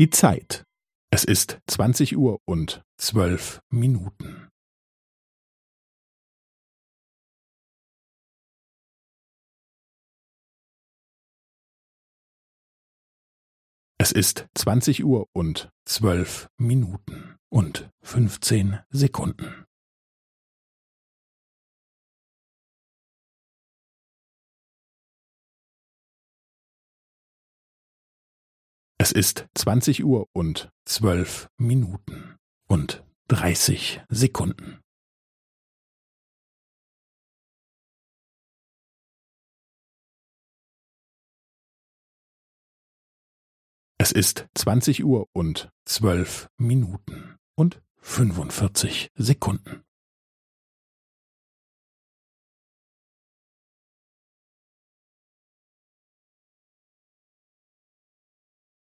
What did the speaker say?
Die Zeit. Es ist zwanzig Uhr und zwölf Minuten. Es ist zwanzig Uhr und zwölf Minuten und fünfzehn Sekunden. Es ist zwanzig Uhr und zwölf Minuten und dreißig Sekunden. Es ist zwanzig Uhr und zwölf Minuten und fünfundvierzig Sekunden.